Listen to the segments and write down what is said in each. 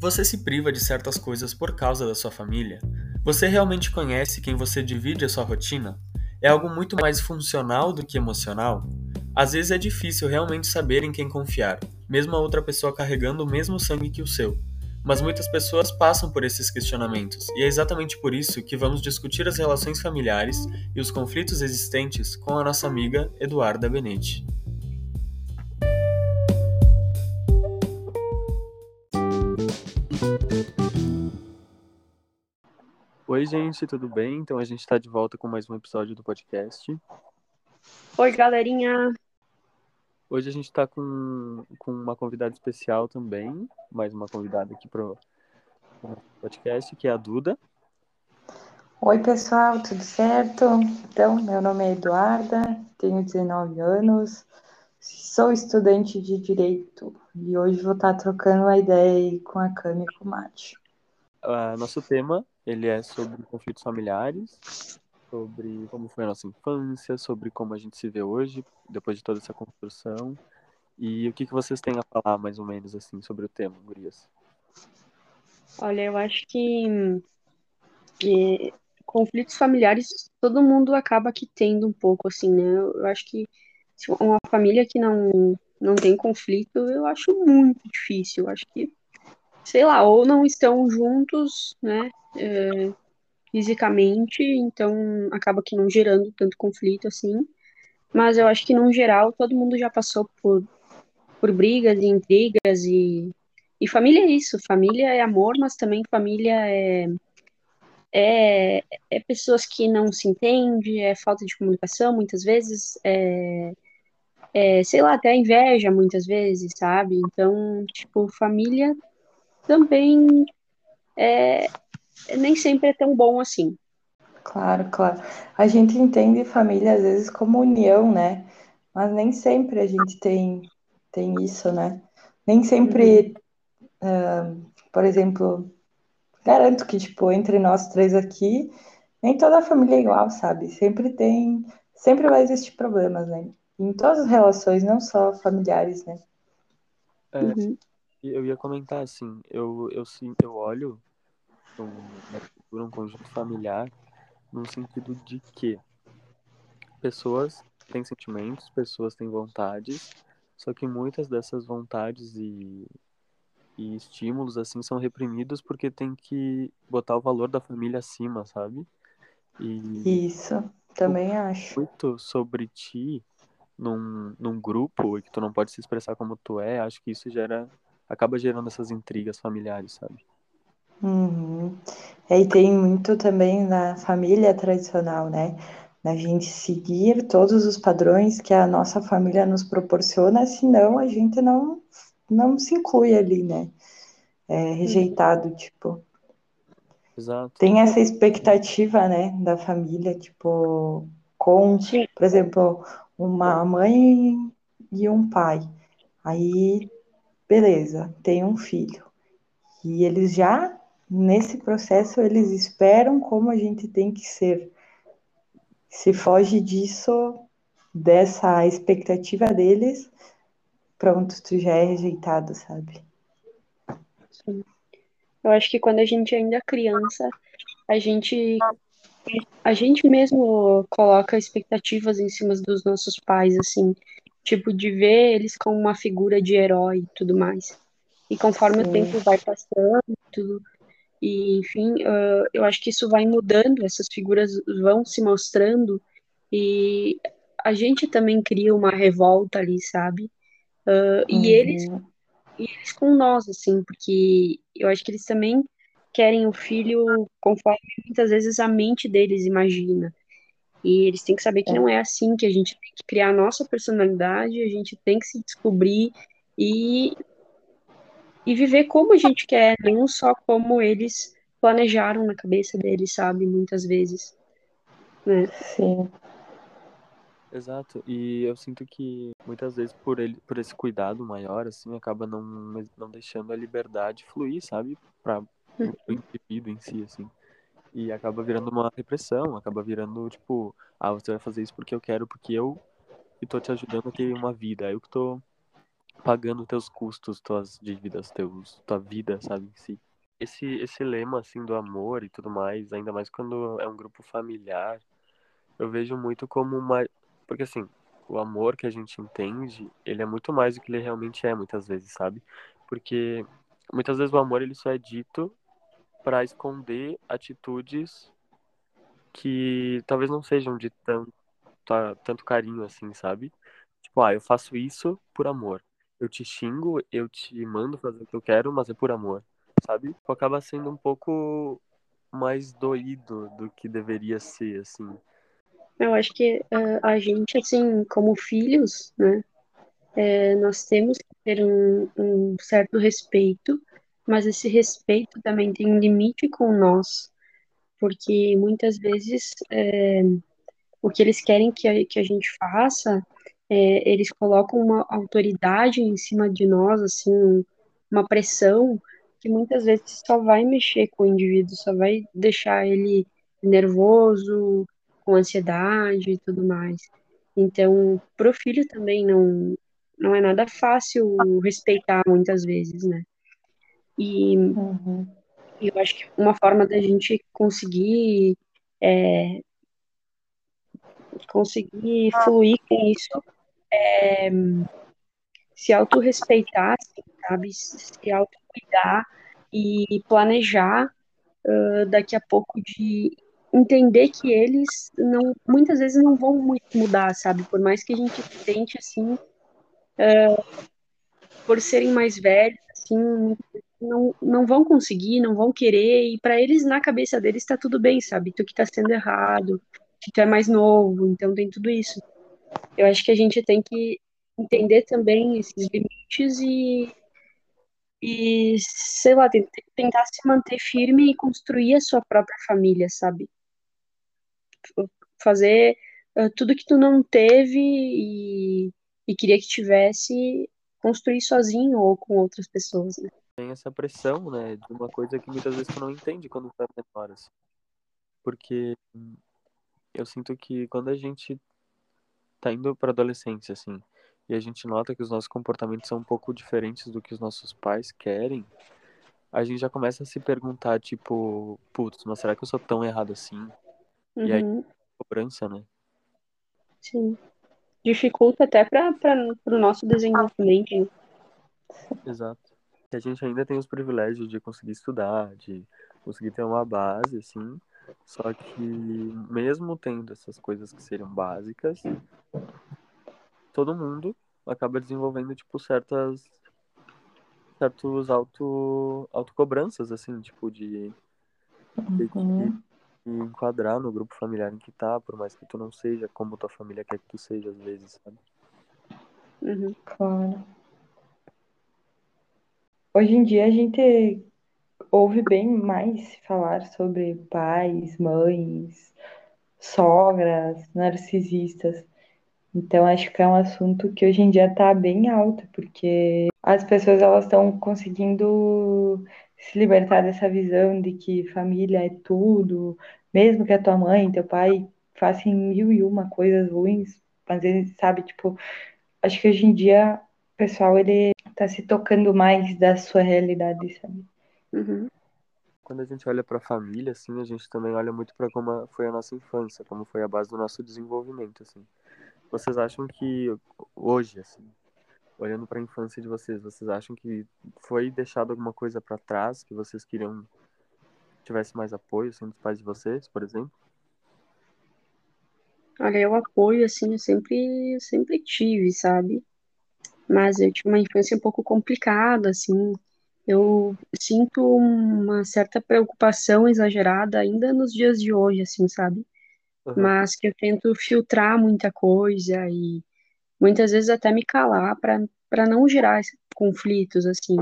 Você se priva de certas coisas por causa da sua família? Você realmente conhece quem você divide a sua rotina? É algo muito mais funcional do que emocional? Às vezes é difícil realmente saber em quem confiar, mesmo a outra pessoa carregando o mesmo sangue que o seu. Mas muitas pessoas passam por esses questionamentos, e é exatamente por isso que vamos discutir as relações familiares e os conflitos existentes com a nossa amiga Eduarda Benetti. Oi, gente, tudo bem? Então a gente está de volta com mais um episódio do podcast. Oi, galerinha. Hoje a gente está com, com uma convidada especial também, mais uma convidada aqui para o podcast, que é a Duda. Oi, pessoal, tudo certo? Então, meu nome é Eduarda, tenho 19 anos, sou estudante de Direito e hoje vou estar trocando uma ideia com a Cami e com o Mate. Uh, nosso tema ele é sobre conflitos familiares, sobre como foi a nossa infância, sobre como a gente se vê hoje, depois de toda essa construção. E o que, que vocês têm a falar, mais ou menos, assim, sobre o tema, Gurias? Olha, eu acho que, que conflitos familiares todo mundo acaba que tendo um pouco, assim, né? Eu acho que uma família que não, não tem conflito, eu acho muito difícil. Eu acho que, sei lá, ou não estão juntos, né? é, fisicamente, então acaba que não gerando tanto conflito assim. Mas eu acho que, no geral, todo mundo já passou por, por brigas e intrigas e, e família é isso. Família é amor, mas também família é, é, é pessoas que não se entendem, é falta de comunicação muitas vezes, é, é, sei lá, até inveja muitas vezes, sabe? Então, tipo, família também é, nem sempre é tão bom assim. Claro, claro. A gente entende família às vezes como união, né? Mas nem sempre a gente tem, tem isso, né? Nem sempre, uhum. uh, por exemplo, garanto que, tipo, entre nós três aqui, nem toda a família é igual, sabe? Sempre tem, sempre vai existir problemas, né? Em todas as relações, não só familiares, né? É, uhum. Eu ia comentar assim, eu, eu, eu olho um, um conjunto familiar, no sentido de que pessoas têm sentimentos, pessoas têm vontades, só que muitas dessas vontades e, e estímulos assim são reprimidos porque tem que botar o valor da família acima, sabe? E Isso, também acho. Muito sobre ti num, num grupo e que tu não pode se expressar como tu é, acho que isso gera acaba gerando essas intrigas familiares, sabe? Uhum. Aí tem muito também na família tradicional, né? Na gente seguir todos os padrões que a nossa família nos proporciona, senão a gente não, não se inclui ali, né? É rejeitado, tipo. Exato. Tem essa expectativa, né, da família, tipo, com, por exemplo, uma mãe e um pai. Aí, beleza, tem um filho. E eles já nesse processo eles esperam como a gente tem que ser. Se foge disso, dessa expectativa deles, pronto, tu já é rejeitado, sabe? Sim. Eu acho que quando a gente ainda é criança, a gente a gente mesmo coloca expectativas em cima dos nossos pais, assim, tipo de ver eles como uma figura de herói e tudo mais. E conforme Sim. o tempo vai passando, tudo, e, enfim, uh, eu acho que isso vai mudando, essas figuras vão se mostrando e a gente também cria uma revolta ali, sabe? Uh, uhum. E eles e eles com nós, assim, porque eu acho que eles também querem o filho conforme muitas vezes a mente deles imagina. E eles têm que saber que é. não é assim, que a gente tem que criar a nossa personalidade, a gente tem que se descobrir e e viver como a gente quer, não só como eles planejaram na cabeça deles, sabe, muitas vezes. Né? Sim. Exato, e eu sinto que muitas vezes por ele, por esse cuidado maior, assim, acaba não, não deixando a liberdade fluir, sabe, para uhum. o indivíduo em si, assim. E acaba virando uma repressão, acaba virando, tipo, ah, você vai fazer isso porque eu quero, porque eu e tô te ajudando a ter uma vida, eu que tô pagando teus custos, tuas dívidas, teus, tua vida, sabe, em si. Esse, esse lema, assim, do amor e tudo mais, ainda mais quando é um grupo familiar, eu vejo muito como uma... Porque, assim, o amor que a gente entende, ele é muito mais do que ele realmente é, muitas vezes, sabe? Porque muitas vezes o amor, ele só é dito para esconder atitudes que talvez não sejam de tanto, tanto carinho, assim, sabe? Tipo, ah, eu faço isso por amor. Eu te xingo, eu te mando fazer o que eu quero, mas é por amor, sabe? Tipo, acaba sendo um pouco mais doído do que deveria ser, assim. Eu acho que uh, a gente, assim, como filhos, né, é, nós temos que ter um, um, certo respeito, mas esse respeito também tem um limite com nós, porque muitas vezes é, o que eles querem que a, que a gente faça, é, eles colocam uma autoridade em cima de nós, assim, uma pressão que muitas vezes só vai mexer com o indivíduo, só vai deixar ele nervoso, com ansiedade e tudo mais. Então, pro filho também não, não é nada fácil respeitar muitas vezes, né? E uhum. eu acho que uma forma da gente conseguir é, conseguir fluir com isso é se autorrespeitar, assim, sabe? Se autocuidar e planejar uh, daqui a pouco de entender que eles não muitas vezes não vão muito mudar, sabe? Por mais que a gente tente assim, uh, por serem mais velhos, assim, não, não vão conseguir, não vão querer, e para eles, na cabeça deles, está tudo bem, sabe? Tu que está sendo errado, que tu é mais novo, então tem tudo isso. Eu acho que a gente tem que entender também esses limites e, e sei lá, tentar se manter firme e construir a sua própria família, sabe? fazer uh, tudo que tu não teve e, e queria que tivesse, construir sozinho ou com outras pessoas, né? Tem essa pressão, né, de uma coisa que muitas vezes tu não entende quando tu é menor, assim. Porque eu sinto que quando a gente tá indo pra adolescência, assim, e a gente nota que os nossos comportamentos são um pouco diferentes do que os nossos pais querem, a gente já começa a se perguntar, tipo, putz, mas será que eu sou tão errado assim? Uhum. E aí, uhum. cobrança, né? Sim. Dificulta até para o nosso desenvolvimento. Exato. E a gente ainda tem os privilégios de conseguir estudar, de conseguir ter uma base, assim. Só que, mesmo tendo essas coisas que seriam básicas, todo mundo acaba desenvolvendo, tipo, certas certos auto autocobranças assim tipo de, de uhum enquadrar no grupo familiar em que tá, por mais que tu não seja como tua família quer que tu seja às vezes, sabe? Uhum. Claro. Hoje em dia a gente ouve bem mais falar sobre pais, mães, sogras, narcisistas. Então acho que é um assunto que hoje em dia está bem alto, porque as pessoas elas estão conseguindo se libertar dessa visão de que família é tudo, mesmo que a tua mãe, teu pai façam mil e uma coisas ruins, às vezes, sabe, tipo, acho que hoje em dia o pessoal, ele tá se tocando mais da sua realidade, sabe? Uhum. Quando a gente olha para a família, assim, a gente também olha muito para como foi a nossa infância, como foi a base do nosso desenvolvimento, assim. Vocês acham que hoje, assim, olhando para a infância de vocês, vocês acham que foi deixado alguma coisa para trás que vocês queriam tivesse mais apoio, assim, dos pais de vocês, por exemplo? Olha, eu apoio, assim, eu sempre, sempre tive, sabe? Mas eu tive uma infância um pouco complicada, assim. Eu sinto uma certa preocupação exagerada ainda nos dias de hoje, assim, sabe? Uhum. Mas que eu tento filtrar muita coisa e muitas vezes até me calar para não gerar conflitos, assim.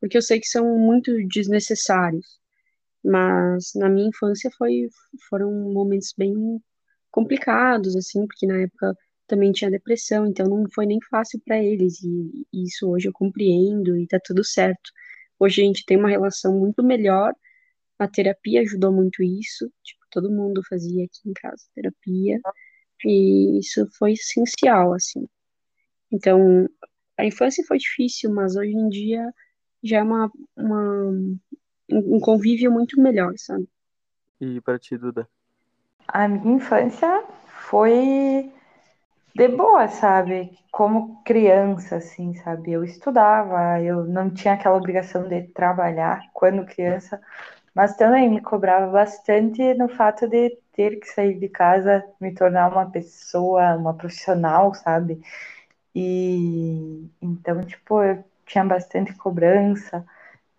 Porque eu sei que são muito desnecessários. Mas na minha infância foi, foram momentos bem complicados, assim, porque na época também tinha depressão, então não foi nem fácil para eles. E, e, isso hoje eu compreendo e tá tudo certo. Hoje a gente tem uma relação muito melhor. A terapia ajudou muito isso. Tipo, todo mundo fazia aqui em casa terapia. E isso foi essencial, assim. Então, a infância foi difícil, mas hoje em dia já é uma, uma um convívio muito melhor, sabe? E para ti, Duda? A minha infância foi de boa, sabe? Como criança, assim, sabe? Eu estudava, eu não tinha aquela obrigação de trabalhar quando criança, mas também me cobrava bastante no fato de ter que sair de casa, me tornar uma pessoa, uma profissional, sabe? E então, tipo, eu tinha bastante cobrança.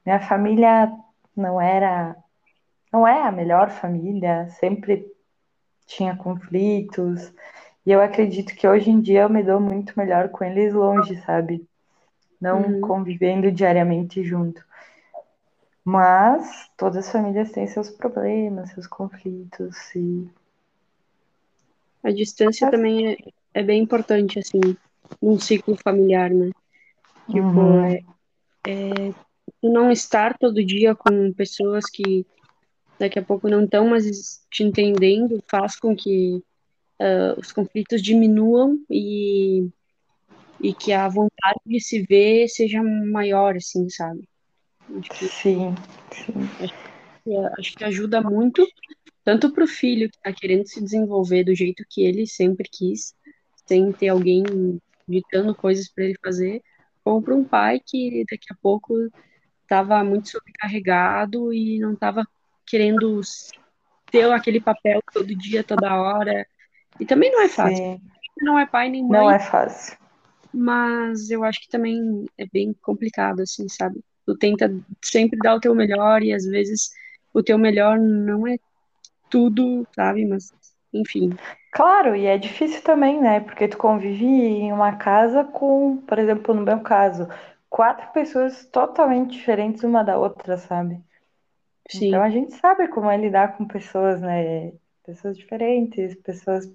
Minha família não era, não é a melhor família, sempre tinha conflitos. E eu acredito que hoje em dia eu me dou muito melhor com eles longe, sabe? Não uhum. convivendo diariamente junto. Mas todas as famílias têm seus problemas, seus conflitos e a distância Mas... também é, é, bem importante assim num ciclo familiar, né? Tipo, uhum. é, é, não estar todo dia com pessoas que daqui a pouco não estão mais te entendendo faz com que uh, os conflitos diminuam e, e que a vontade de se ver seja maior, assim, sabe? Que, sim, sim. Acho que, acho que ajuda muito, tanto para o filho que está querendo se desenvolver do jeito que ele sempre quis, sem ter alguém ditando coisas para ele fazer, como para um pai que daqui a pouco estava muito sobrecarregado e não estava querendo ter aquele papel todo dia, toda hora, e também não é fácil. Sim. Não é pai nem mãe. Não é fácil. Mas eu acho que também é bem complicado, assim, sabe? Tu tenta sempre dar o teu melhor e às vezes o teu melhor não é tudo, sabe? Mas, enfim. Claro, e é difícil também, né? Porque tu convive em uma casa com, por exemplo, no meu caso, quatro pessoas totalmente diferentes uma da outra, sabe? Sim. Então a gente sabe como é lidar com pessoas, né? Pessoas diferentes, pessoas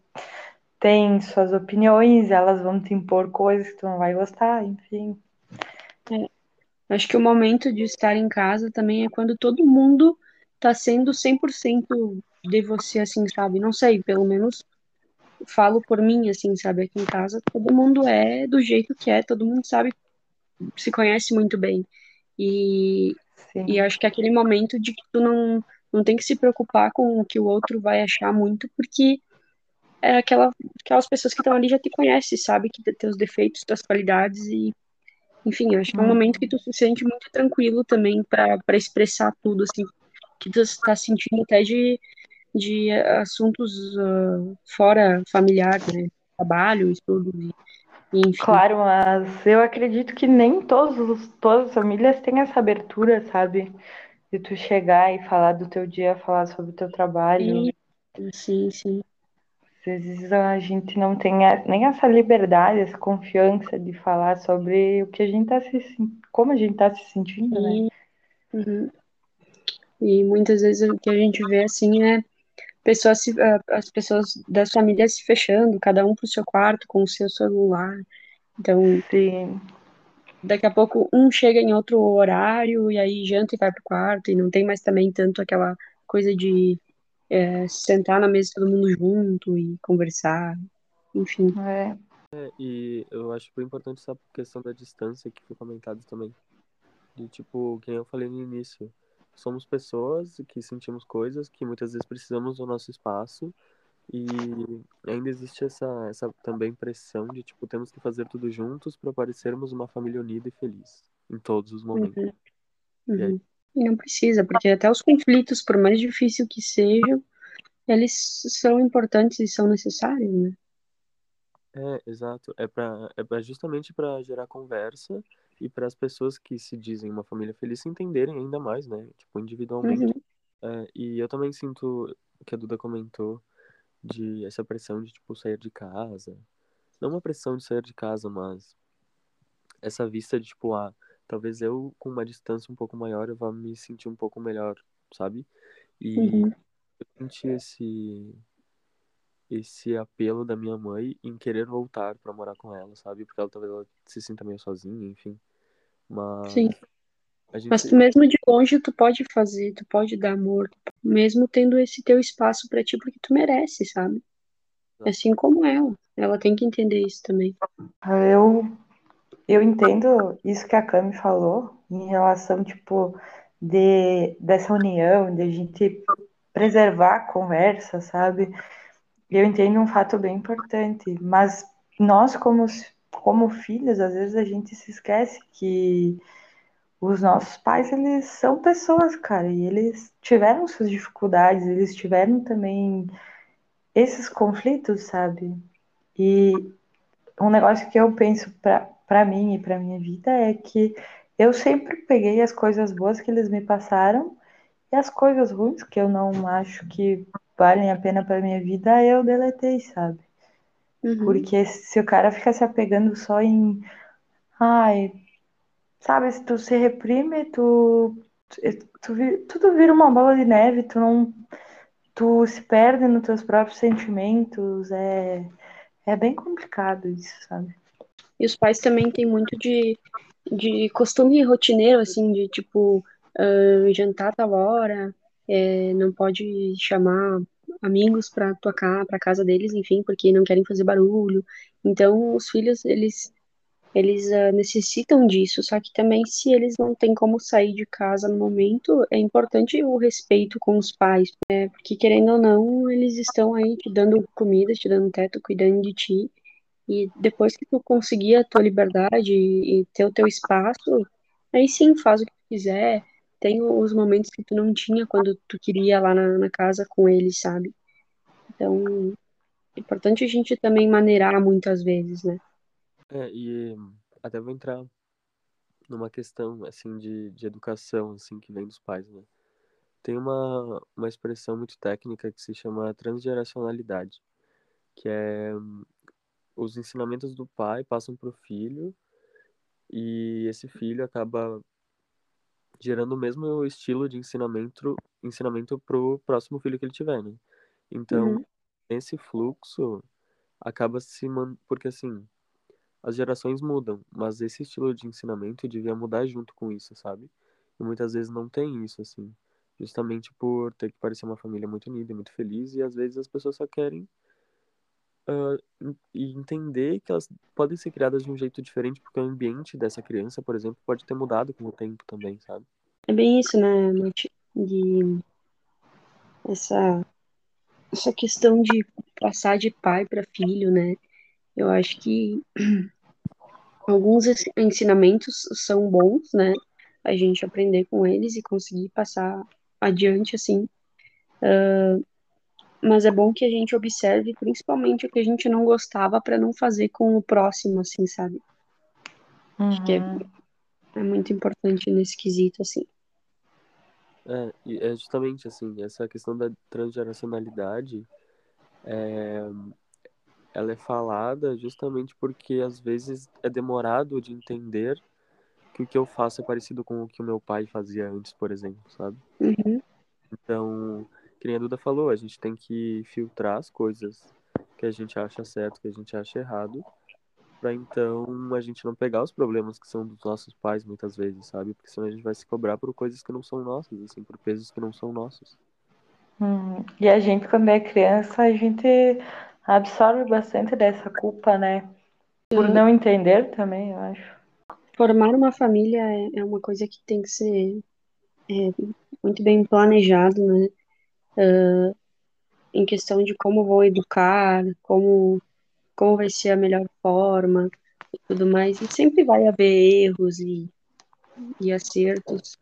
têm suas opiniões, elas vão te impor coisas que tu não vai gostar, enfim. É. Acho que o momento de estar em casa também é quando todo mundo tá sendo 100% de você, assim, sabe? Não sei, pelo menos falo por mim, assim, sabe? Aqui em casa todo mundo é do jeito que é, todo mundo sabe, se conhece muito bem. E, e acho que é aquele momento de que tu não não tem que se preocupar com o que o outro vai achar muito, porque é aquela, aquelas pessoas que estão ali já te conhecem, sabe que tem os defeitos, tuas qualidades e enfim, acho que é um momento que tu se sente muito tranquilo também para expressar tudo assim, que tu está sentindo até de de assuntos uh, fora familiar, né? Trabalho, estudo e, enfim. Claro, mas eu acredito que nem todos, todas as famílias têm essa abertura, sabe? De tu chegar e falar do teu dia, falar sobre o teu trabalho. Sim, sim. Às vezes a gente não tem nem essa liberdade, essa confiança de falar sobre o que a gente tá se como a gente tá se sentindo, né? Uhum. E muitas vezes o que a gente vê assim é pessoas se, as pessoas das famílias se fechando, cada um pro seu quarto com o seu celular. Então, Sim daqui a pouco um chega em outro horário e aí janta e vai pro quarto e não tem mais também tanto aquela coisa de é, sentar na mesa todo mundo junto e conversar, enfim. É. é. e eu acho bem importante essa questão da distância que foi comentado também. De tipo, quem eu falei no início, somos pessoas que sentimos coisas que muitas vezes precisamos do nosso espaço e ainda existe essa, essa também pressão de, tipo, temos que fazer tudo juntos para parecermos uma família unida e feliz em todos os momentos. Uhum. Uhum. E, aí... e, não precisa, porque até os conflitos, por mais difícil que sejam, eles são importantes e são necessários, né? É, exato. É, pra, é justamente para gerar conversa e para as pessoas que se dizem uma família feliz se entenderem ainda mais, né? Tipo, individualmente. Uhum. É, e eu também sinto que a Duda comentou de essa pressão de tipo sair de casa. Não uma pressão de sair de casa, mas essa vista de tipo, ah, talvez eu com uma distância um pouco maior eu vá me sentir um pouco melhor, sabe? E uhum. eu senti esse esse apelo da minha mãe em querer voltar para morar com ela, sabe? Porque ela talvez ela se sinta meio sozinha, enfim. Mas Sim. Gente... Mas mesmo de longe tu pode fazer, tu pode dar amor, mesmo tendo esse teu espaço para ti, porque tu merece, sabe? Assim como ela. Ela tem que entender isso também. Eu eu entendo isso que a Cami falou em relação, tipo, de, dessa união, de a gente preservar a conversa, sabe? Eu entendo um fato bem importante, mas nós, como, como filhos, às vezes a gente se esquece que os nossos pais, eles são pessoas, cara, e eles tiveram suas dificuldades, eles tiveram também esses conflitos, sabe? E um negócio que eu penso para mim e para minha vida é que eu sempre peguei as coisas boas que eles me passaram e as coisas ruins que eu não acho que valem a pena para minha vida, eu deletei, sabe? Uhum. Porque se o cara fica se apegando só em ai, sabe, se tu se reprime, tu, tu, tu tudo vira uma bola de neve, tu não tu se perde nos teus próprios sentimentos, é é bem complicado isso, sabe? E os pais também têm muito de, de costume rotineiro, assim, de tipo, uh, jantar tal hora, é, não pode chamar amigos para tua para casa deles, enfim, porque não querem fazer barulho. Então, os filhos, eles eles uh, necessitam disso, só que também se eles não têm como sair de casa no momento, é importante o respeito com os pais, né? porque querendo ou não, eles estão aí te dando comida, te dando teto, cuidando de ti, e depois que tu conseguir a tua liberdade e ter o teu espaço, aí sim, faz o que tu quiser, tem os momentos que tu não tinha quando tu queria lá na, na casa com eles, sabe? Então, é importante a gente também maneirar muitas vezes, né? É, e até vou entrar numa questão, assim, de, de educação, assim, que vem dos pais, né? Tem uma, uma expressão muito técnica que se chama transgeracionalidade, que é os ensinamentos do pai passam para o filho e esse filho acaba gerando o mesmo estilo de ensinamento ensinamento pro próximo filho que ele tiver, né? Então, uhum. esse fluxo acaba se man... porque assim, as gerações mudam, mas esse estilo de ensinamento devia mudar junto com isso, sabe? E muitas vezes não tem isso, assim. Justamente por ter que parecer uma família muito unida, muito feliz, e às vezes as pessoas só querem uh, e entender que elas podem ser criadas de um jeito diferente, porque o ambiente dessa criança, por exemplo, pode ter mudado com o tempo também, sabe? É bem isso, né, De essa, essa questão de passar de pai para filho, né? Eu acho que alguns ensinamentos são bons, né? A gente aprender com eles e conseguir passar adiante, assim. Uh, mas é bom que a gente observe principalmente o que a gente não gostava para não fazer com o próximo, assim, sabe? Uhum. Acho que é, uhum. é muito importante nesse quesito, assim. É, é justamente assim, essa questão da transgeracionalidade é, ela é falada justamente porque às vezes é demorado de entender que o que eu faço é parecido com o que o meu pai fazia antes, por exemplo, sabe? Uhum. Então, que nem a Duda falou, a gente tem que filtrar as coisas que a gente acha certo, que a gente acha errado, para então a gente não pegar os problemas que são dos nossos pais muitas vezes, sabe? Porque senão a gente vai se cobrar por coisas que não são nossas, assim, por pesos que não são nossos. Hum, e a gente, quando é criança, a gente absorve bastante dessa culpa, né? Por não entender também, eu acho. Formar uma família é, é uma coisa que tem que ser é, muito bem planejado, né? Uh, em questão de como vou educar, como, como vai ser a melhor forma e tudo mais. E sempre vai haver erros e, e acertos.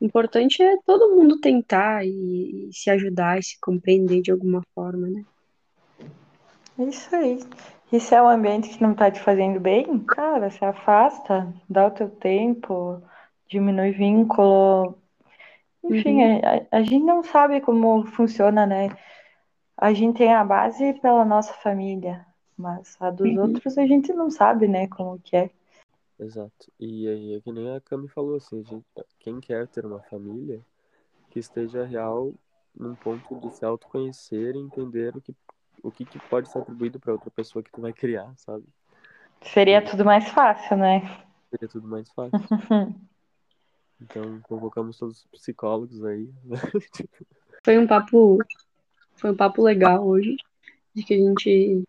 O importante é todo mundo tentar e, e se ajudar e se compreender de alguma forma, né? Isso aí. E se é um ambiente que não tá te fazendo bem, cara, se afasta, dá o teu tempo, diminui vínculo. Enfim, uhum. a, a, gente não sabe como funciona, né? A gente tem a base pela nossa família, mas a dos uhum. outros a gente não sabe, né, como que é. Exato. E aí é que nem a Cami falou, assim, gente, quem quer ter uma família que esteja real num ponto de se autoconhecer e entender o que o que, que pode ser atribuído para outra pessoa que tu vai criar, sabe? Seria tudo mais fácil, né? Seria tudo mais fácil. então, convocamos todos os psicólogos aí. Foi um papo, foi um papo legal hoje, de que a gente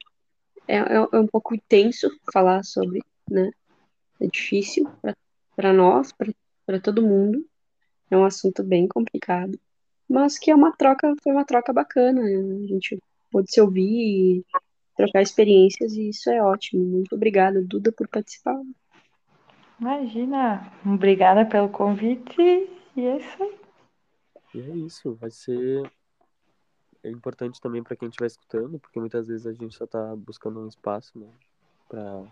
é, é, é um pouco tenso falar sobre, né? É difícil para nós, para todo mundo. É um assunto bem complicado, mas que é uma troca, foi uma troca bacana. A gente pôde se ouvir, trocar experiências e isso é ótimo. Muito obrigada, Duda, por participar. Imagina, obrigada pelo convite e é isso aí. E é isso, vai ser é importante também para quem estiver escutando, porque muitas vezes a gente só está buscando um espaço, né, para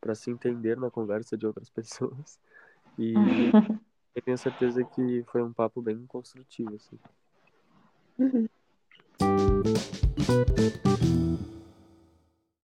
para se entender na conversa de outras pessoas. E eu tenho certeza que foi um papo bem construtivo, assim. Uhum. Thank you.